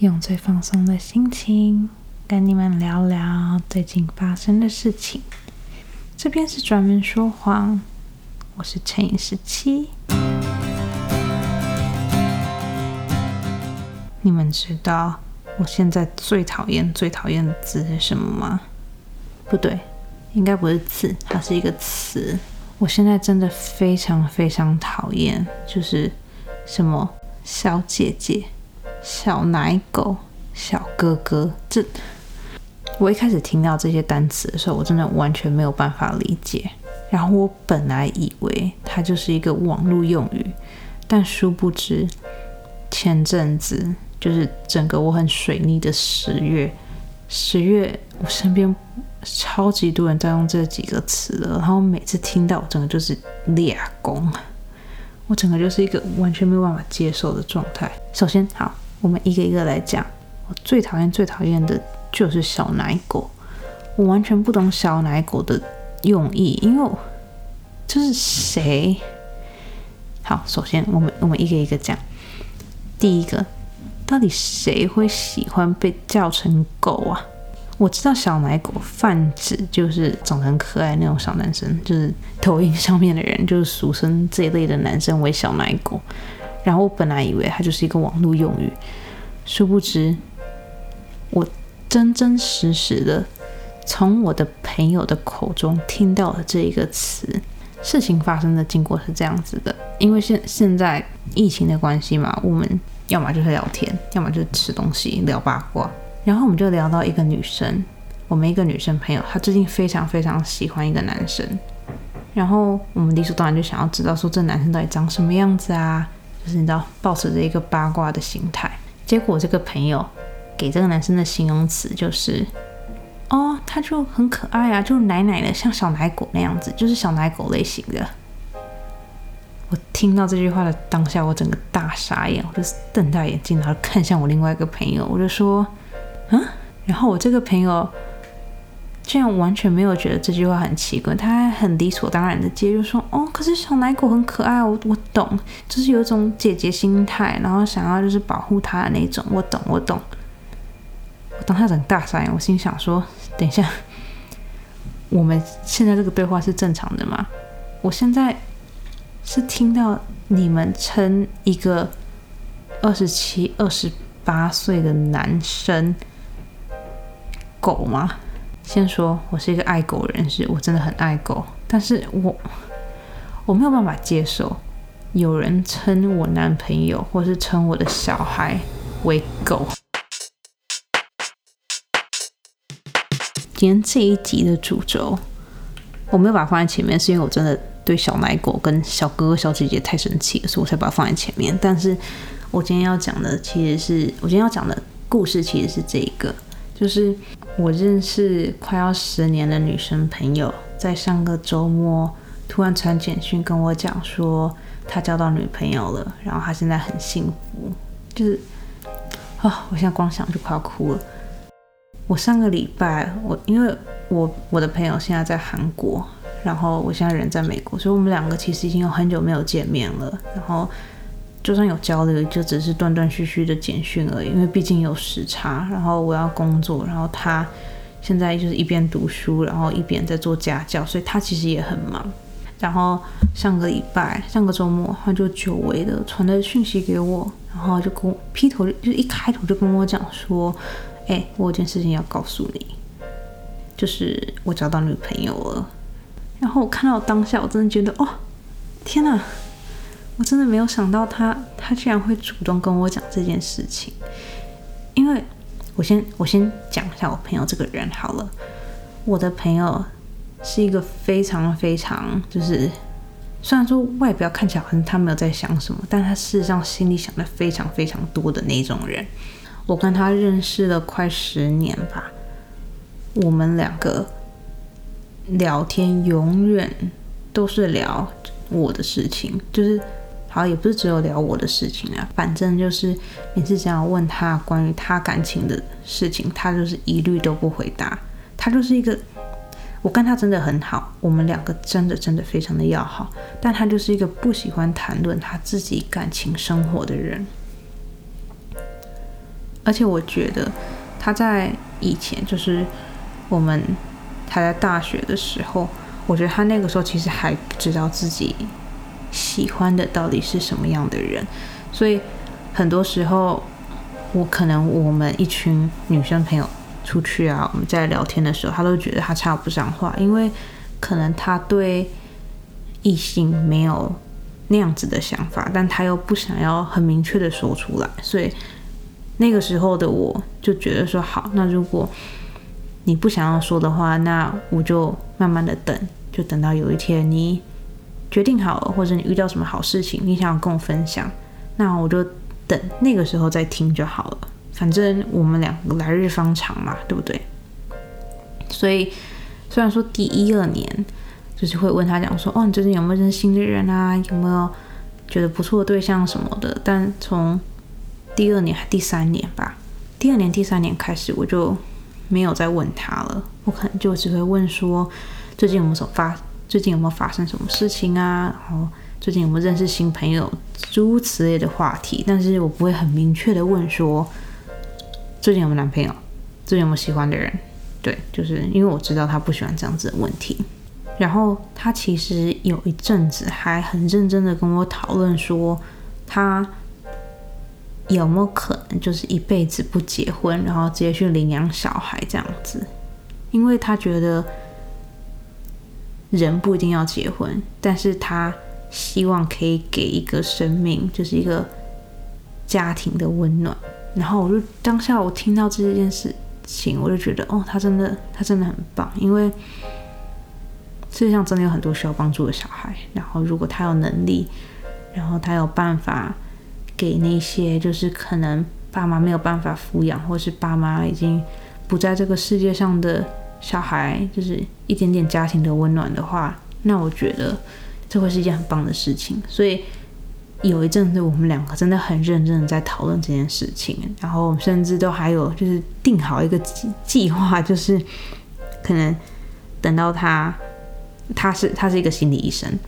用最放松的心情跟你们聊聊最近发生的事情。这边是专门说谎，我是乘以十七。你们知道我现在最讨厌、最讨厌的字是什么吗？不对，应该不是字，它是一个词。我现在真的非常非常讨厌，就是什么小姐姐、小奶狗、小哥哥。这我一开始听到这些单词的时候，我真的完全没有办法理解。然后我本来以为它就是一个网络用语，但殊不知前阵子就是整个我很水逆的十月，十月我身边。超级多人在用这几个词了，然后每次听到，我整个就是裂工，我整个就是一个完全没有办法接受的状态。首先，好，我们一个一个来讲。我最讨厌、最讨厌的就是小奶狗，我完全不懂小奶狗的用意，因为就是谁？好，首先我们我们一个一个讲。第一个，到底谁会喜欢被叫成狗啊？我知道小奶狗泛指就是长得很可爱那种小男生，就是抖音上面的人，就是俗称这一类的男生为小奶狗。然后我本来以为它就是一个网络用语，殊不知我真真实实的从我的朋友的口中听到了这一个词。事情发生的经过是这样子的，因为现现在疫情的关系嘛，我们要么就是聊天，要么就是吃东西聊八卦。然后我们就聊到一个女生，我们一个女生朋友，她最近非常非常喜欢一个男生。然后我们理所当然就想要知道说这男生到底长什么样子啊？就是你知道，保持着一个八卦的心态。结果这个朋友给这个男生的形容词就是，哦，他就很可爱啊，就奶奶的，像小奶狗那样子，就是小奶狗类型的。我听到这句话的当下，我整个大傻眼，我就瞪大眼睛，然后看向我另外一个朋友，我就说。嗯，然后我这个朋友竟然完全没有觉得这句话很奇怪，他还很理所当然的接就说：“哦，可是小奶狗很可爱，我我懂，就是有一种姐姐心态，然后想要就是保护它的那种，我懂，我懂。”我当下整大傻眼，我心想说：“等一下，我们现在这个对话是正常的吗？我现在是听到你们称一个二十七、二十八岁的男生。”狗吗？先说，我是一个爱狗人士，我真的很爱狗。但是我我没有办法接受有人称我男朋友或是称我的小孩为狗。今天这一集的主轴，我没有把它放在前面，是因为我真的对小奶狗跟小哥哥小姐姐太生气了，所以我才把它放在前面。但是我今天要讲的，其实是我今天要讲的故事，其实是这一个，就是。我认识快要十年的女生朋友，在上个周末突然传简讯跟我讲说，他交到女朋友了，然后他现在很幸福，就是啊，我现在光想就快要哭了。我上个礼拜，我因为我我的朋友现在在韩国，然后我现在人在美国，所以我们两个其实已经有很久没有见面了，然后。就算有交流，就只是断断续续的简讯而已，因为毕竟有时差。然后我要工作，然后他现在就是一边读书，然后一边在做家教，所以他其实也很忙。然后上个礼拜、上个周末，他就久违的传了讯息给我，然后就跟我劈头就一开头就跟我讲说：“哎，我有件事情要告诉你，就是我找到女朋友了。”然后我看到当下，我真的觉得哦，天哪！我真的没有想到他，他居然会主动跟我讲这件事情。因为我先我先讲一下我朋友这个人好了。我的朋友是一个非常非常，就是虽然说外表看起来好像他没有在想什么，但他事实上心里想的非常非常多的那种人。我跟他认识了快十年吧，我们两个聊天永远都是聊我的事情，就是。好，也不是只有聊我的事情啊，反正就是每次想要问他关于他感情的事情，他就是一律都不回答。他就是一个，我跟他真的很好，我们两个真的真的非常的要好，但他就是一个不喜欢谈论他自己感情生活的人。而且我觉得他在以前，就是我们他在大学的时候，我觉得他那个时候其实还不知道自己喜欢的到底是什么样的人，所以很多时候，我可能我们一群女生朋友出去啊，我们在聊天的时候，他都觉得他插不上话，因为可能他对异性没有那样子的想法，但他又不想要很明确的说出来，所以。那个时候的我就觉得说好，那如果你不想要说的话，那我就慢慢的等，就等到有一天你决定好了，或者你遇到什么好事情，你想要跟我分享，那我就等那个时候再听就好了。反正我们两个来日方长嘛，对不对？所以虽然说第一二年就是会问他讲说，哦，你最近有没有认识新的人啊？有没有觉得不错的对象什么的？但从第二年还第三年吧，第二年、第三年开始，我就没有再问他了。我可能就只会问说，最近有没有什么发，最近有没有发生什么事情啊？然后最近有没有认识新朋友，诸如此类的话题。但是我不会很明确的问说，最近有没有男朋友，最近有没有喜欢的人。对，就是因为我知道他不喜欢这样子的问题。然后他其实有一阵子还很认真的跟我讨论说，他。有没有可能就是一辈子不结婚，然后直接去领养小孩这样子？因为他觉得人不一定要结婚，但是他希望可以给一个生命，就是一个家庭的温暖。然后我就当下我听到这件事情，我就觉得哦，他真的他真的很棒，因为世界上真的有很多需要帮助的小孩。然后如果他有能力，然后他有办法。给那些就是可能爸妈没有办法抚养，或是爸妈已经不在这个世界上的小孩，就是一点点家庭的温暖的话，那我觉得这会是一件很棒的事情。所以有一阵子，我们两个真的很认真的在讨论这件事情，然后甚至都还有就是定好一个计计划，就是可能等到他，他是他是一个心理医生。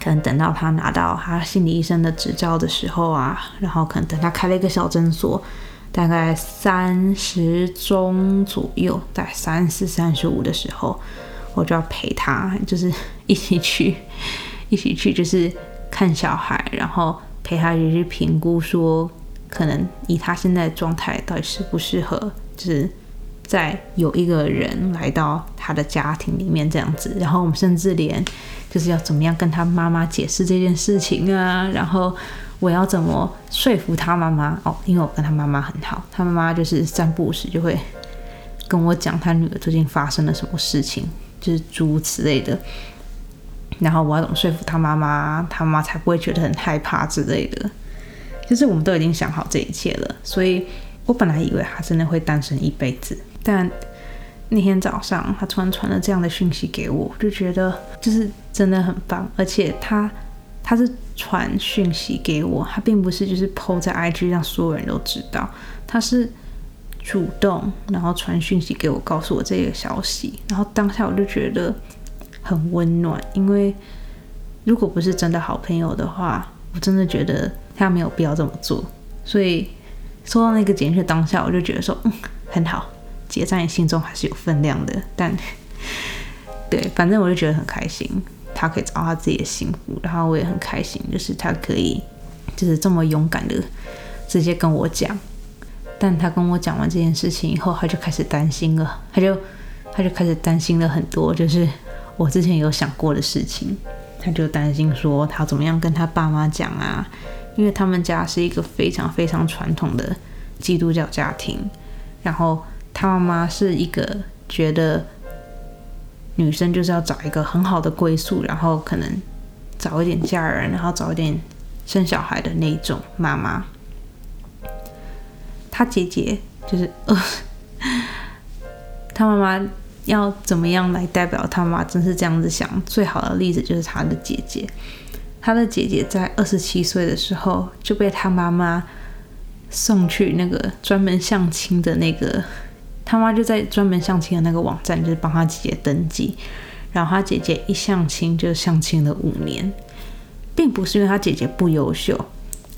可能等到他拿到他心理医生的执照的时候啊，然后可能等他开了一个小诊所，大概三十中左右，在三四三十五的时候，我就要陪他，就是一起去，一起去，就是看小孩，然后陪他去评估，说可能以他现在的状态，到底适不适合，就是在有一个人来到他的家庭里面这样子，然后我们甚至连。就是要怎么样跟他妈妈解释这件事情啊？然后我要怎么说服他妈妈？哦，因为我跟他妈妈很好，他妈妈就是三不五时就会跟我讲他女儿最近发生了什么事情，就是诸如此类的。然后我要怎么说服他妈妈，他妈妈才不会觉得很害怕之类的。就是我们都已经想好这一切了，所以我本来以为他真的会单身一辈子，但。那天早上，他突然传了这样的讯息给我，就觉得就是真的很棒。而且他他是传讯息给我，他并不是就是 PO 在 IG 让所有人都知道，他是主动然后传讯息给我，告诉我这个消息。然后当下我就觉得很温暖，因为如果不是真的好朋友的话，我真的觉得他没有必要这么做。所以收到那个简讯当下，我就觉得说，嗯，很好。姐在你心中还是有分量的，但对，反正我就觉得很开心，他可以找到他自己的幸福，然后我也很开心，就是他可以就是这么勇敢的直接跟我讲。但他跟我讲完这件事情以后，他就开始担心了，他就他就开始担心了很多，就是我之前有想过的事情，他就担心说他怎么样跟他爸妈讲啊，因为他们家是一个非常非常传统的基督教家庭，然后。他妈妈是一个觉得女生就是要找一个很好的归宿，然后可能早一点嫁人，然后早一点生小孩的那种妈妈。他姐姐就是呃，他妈妈要怎么样来代表他妈妈？真是这样子想。最好的例子就是他的姐姐，他的姐姐在二十七岁的时候就被他妈妈送去那个专门相亲的那个。他妈就在专门相亲的那个网站，就是帮他姐姐登记，然后他姐姐一相亲就相亲了五年，并不是因为他姐姐不优秀，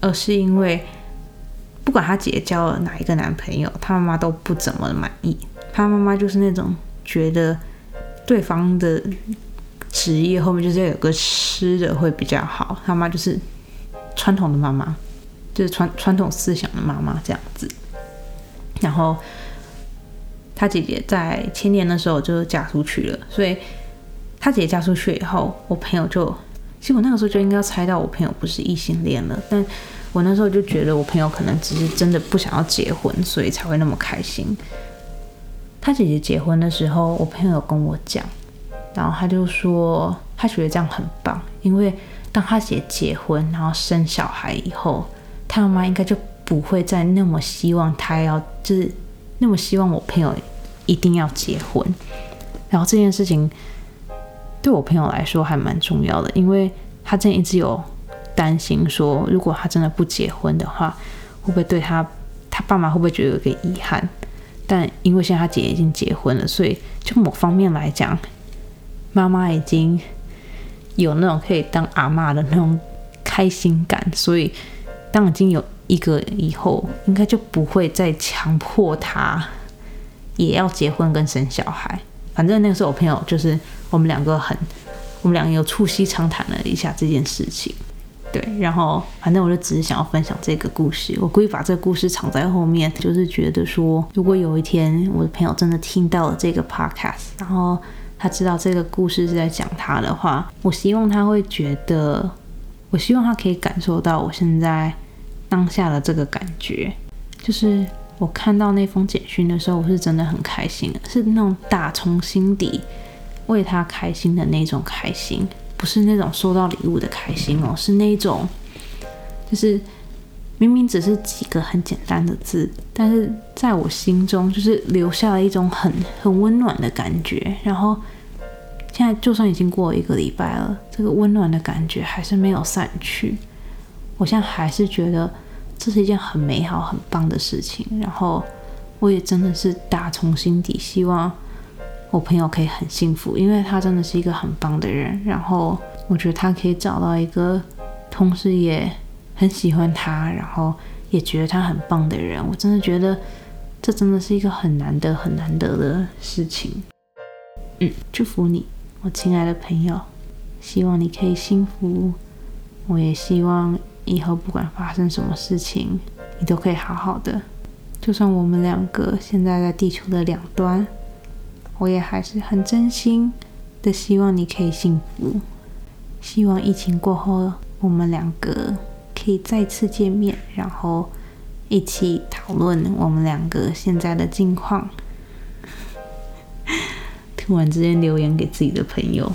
而是因为不管他姐姐交了哪一个男朋友，他妈妈都不怎么满意。他妈妈就是那种觉得对方的职业后面就是要有个吃的会比较好。他妈就是传统的妈妈，就是传传统思想的妈妈这样子。然后他姐姐在前年的时候就嫁出去了，所以他姐姐嫁出去以后，我朋友就其实我那个时候就应该猜到我朋友不是异性恋了，但我那时候就觉得我朋友可能只是真的不想要结婚，所以才会那么开心。他姐姐结婚的时候，我朋友有跟我讲，然后他就说他觉得这样很棒，因为当他姐结婚然后生小孩以后，他妈妈应该就不会再那么希望他要，就是那么希望我朋友一定要结婚。然后这件事情对我朋友来说还蛮重要的，因为他之前一直有。担心说，如果他真的不结婚的话，会不会对他他爸妈会不会觉得有个遗憾？但因为现在他姐已经结婚了，所以就某方面来讲，妈妈已经有那种可以当阿妈的那种开心感。所以当已经有一个以后，应该就不会再强迫他也要结婚跟生小孩。反正那个时候我朋友就是我们两个很，我们两个有促膝长谈了一下这件事情。对，然后反正我就只是想要分享这个故事，我故意把这个故事藏在后面，就是觉得说，如果有一天我的朋友真的听到了这个 podcast，然后他知道这个故事是在讲他的话，我希望他会觉得，我希望他可以感受到我现在当下的这个感觉，就是我看到那封简讯的时候，我是真的很开心，是那种打从心底为他开心的那种开心。不是那种收到礼物的开心哦，是那种，就是明明只是几个很简单的字，但是在我心中就是留下了一种很很温暖的感觉。然后现在就算已经过了一个礼拜了，这个温暖的感觉还是没有散去。我现在还是觉得这是一件很美好、很棒的事情。然后我也真的是打从心底希望。我朋友可以很幸福，因为他真的是一个很棒的人。然后我觉得他可以找到一个同时也很喜欢他，然后也觉得他很棒的人。我真的觉得这真的是一个很难得、很难得的事情。嗯，祝福你，我亲爱的朋友，希望你可以幸福。我也希望以后不管发生什么事情，你都可以好好的。就算我们两个现在在地球的两端。我也还是很真心的希望你可以幸福，希望疫情过后我们两个可以再次见面，然后一起讨论我们两个现在的近况。突然之间留言给自己的朋友，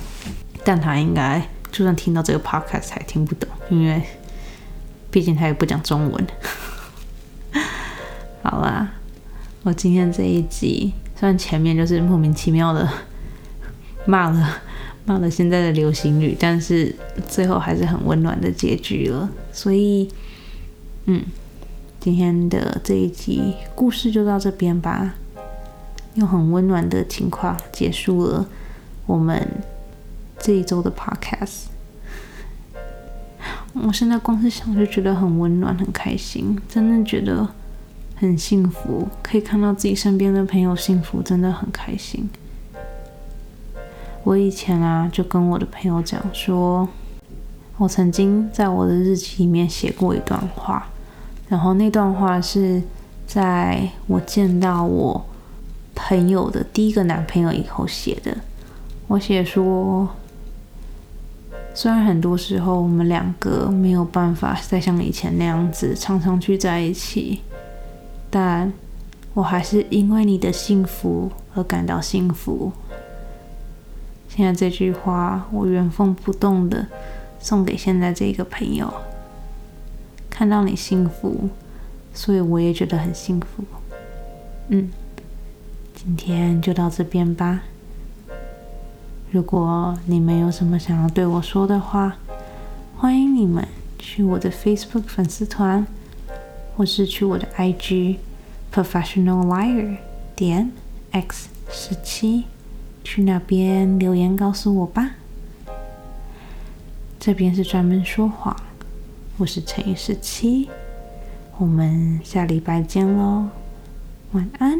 但他应该就算听到这个 podcast 也听不懂，因为毕竟他也不讲中文。好啦，我今天这一集。虽然前面就是莫名其妙的骂了 骂了现在的流行语，但是最后还是很温暖的结局了。所以，嗯，今天的这一集故事就到这边吧，用很温暖的情况结束了我们这一周的 podcast。我现在光是想就觉得很温暖，很开心，真的觉得。很幸福，可以看到自己身边的朋友幸福，真的很开心。我以前啊，就跟我的朋友讲说，我曾经在我的日记里面写过一段话，然后那段话是在我见到我朋友的第一个男朋友以后写的。我写说，虽然很多时候我们两个没有办法再像以前那样子常常聚在一起。但我还是因为你的幸福而感到幸福。现在这句话，我原封不动的送给现在这个朋友。看到你幸福，所以我也觉得很幸福。嗯，今天就到这边吧。如果你们有什么想要对我说的话，欢迎你们去我的 Facebook 粉丝团。或是去我的 IG professional liar 点 x 十七，去那边留言告诉我吧。这边是专门说谎，我是乘以十七，我们下礼拜见喽，晚安。